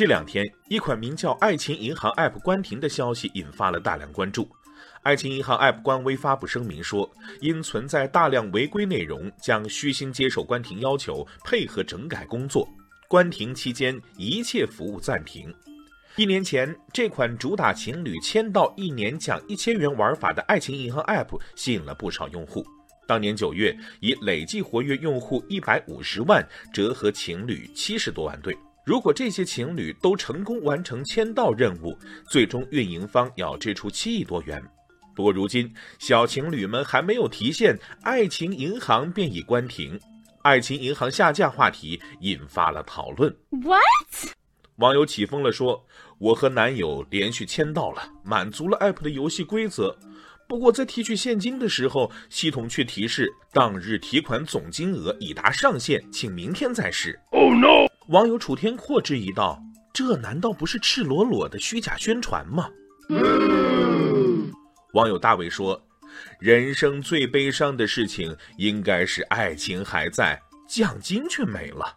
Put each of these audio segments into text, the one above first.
这两天，一款名叫“爱情银行 ”App 关停的消息引发了大量关注。爱情银行 App 官微发布声明说，因存在大量违规内容，将虚心接受关停要求，配合整改工作。关停期间，一切服务暂停。一年前，这款主打情侣签到一年奖一千元玩法的爱情银行 App 吸引了不少用户。当年九月，以累计活跃用户一百五十万，折合情侣七十多万对。如果这些情侣都成功完成签到任务，最终运营方要支出七亿多元。不过如今，小情侣们还没有提现，爱情银行便已关停。爱情银行下架话题引发了讨论。What？网友起风了，说：“我和男友连续签到了，满足了 app 的游戏规则。不过在提取现金的时候，系统却提示当日提款总金额已达上限，请明天再试。” Oh no！网友楚天阔质疑道：“这难道不是赤裸裸的虚假宣传吗？”嗯网友大伟说：“人生最悲伤的事情应该是爱情还在，奖金却没了。”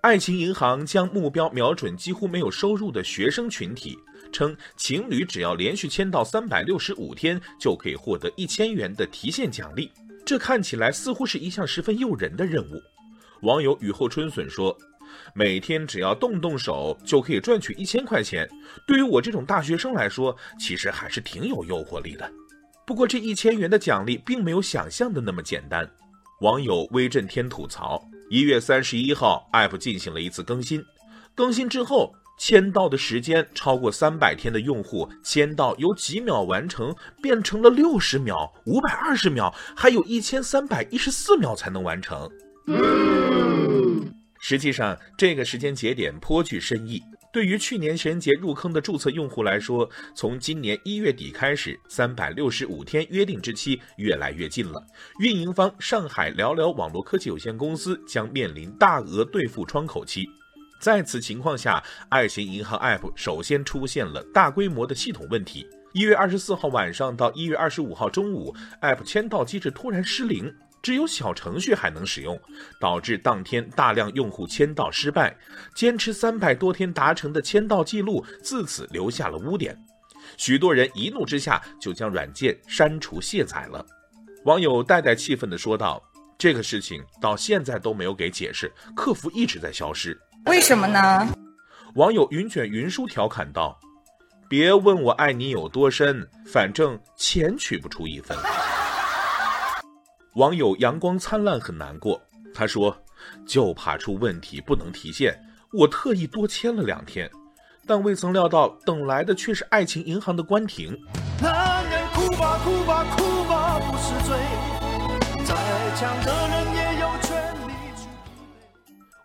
爱情银行将目标瞄准几乎没有收入的学生群体，称情侣只要连续签到三百六十五天，就可以获得一千元的提现奖励。这看起来似乎是一项十分诱人的任务。网友雨后春笋说。每天只要动动手就可以赚取一千块钱，对于我这种大学生来说，其实还是挺有诱惑力的。不过这一千元的奖励并没有想象的那么简单。网友威震天吐槽：一月三十一号，App 进行了一次更新，更新之后，签到的时间超过三百天的用户，签到由几秒完成变成了六十秒、五百二十秒，还有一千三百一十四秒才能完成。实际上，这个时间节点颇具深意。对于去年神节入坑的注册用户来说，从今年一月底开始，三百六十五天约定之期越来越近了。运营方上海聊聊网络科技有限公司将面临大额兑付窗口期。在此情况下，爱情银行 App 首先出现了大规模的系统问题。一月二十四号晚上到一月二十五号中午，App 签到机制突然失灵。只有小程序还能使用，导致当天大量用户签到失败，坚持三百多天达成的签到记录自此留下了污点。许多人一怒之下就将软件删除卸载了。网友代代气愤地说道：“这个事情到现在都没有给解释，客服一直在消失，为什么呢？”网友云卷云舒调侃道：“别问我爱你有多深，反正钱取不出一分。”网友阳光灿烂很难过，他说：“就怕出问题不能提现，我特意多签了两天，但未曾料到等来的却是爱情银行的关停。”男人哭吧哭吧哭吧不是罪，再强的人。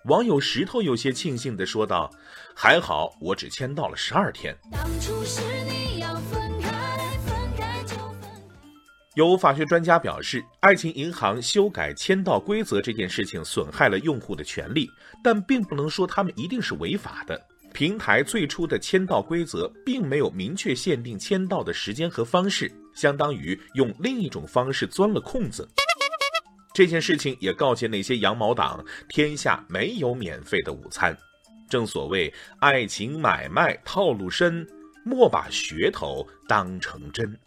网友石头有些庆幸的说道：“还好我只签到了十二天。”有法学专家表示，爱情银行修改签到规则这件事情损害了用户的权利，但并不能说他们一定是违法的。平台最初的签到规则并没有明确限定签到的时间和方式，相当于用另一种方式钻了空子。这件事情也告诫那些羊毛党：天下没有免费的午餐。正所谓爱情买卖套路深，莫把噱头当成真。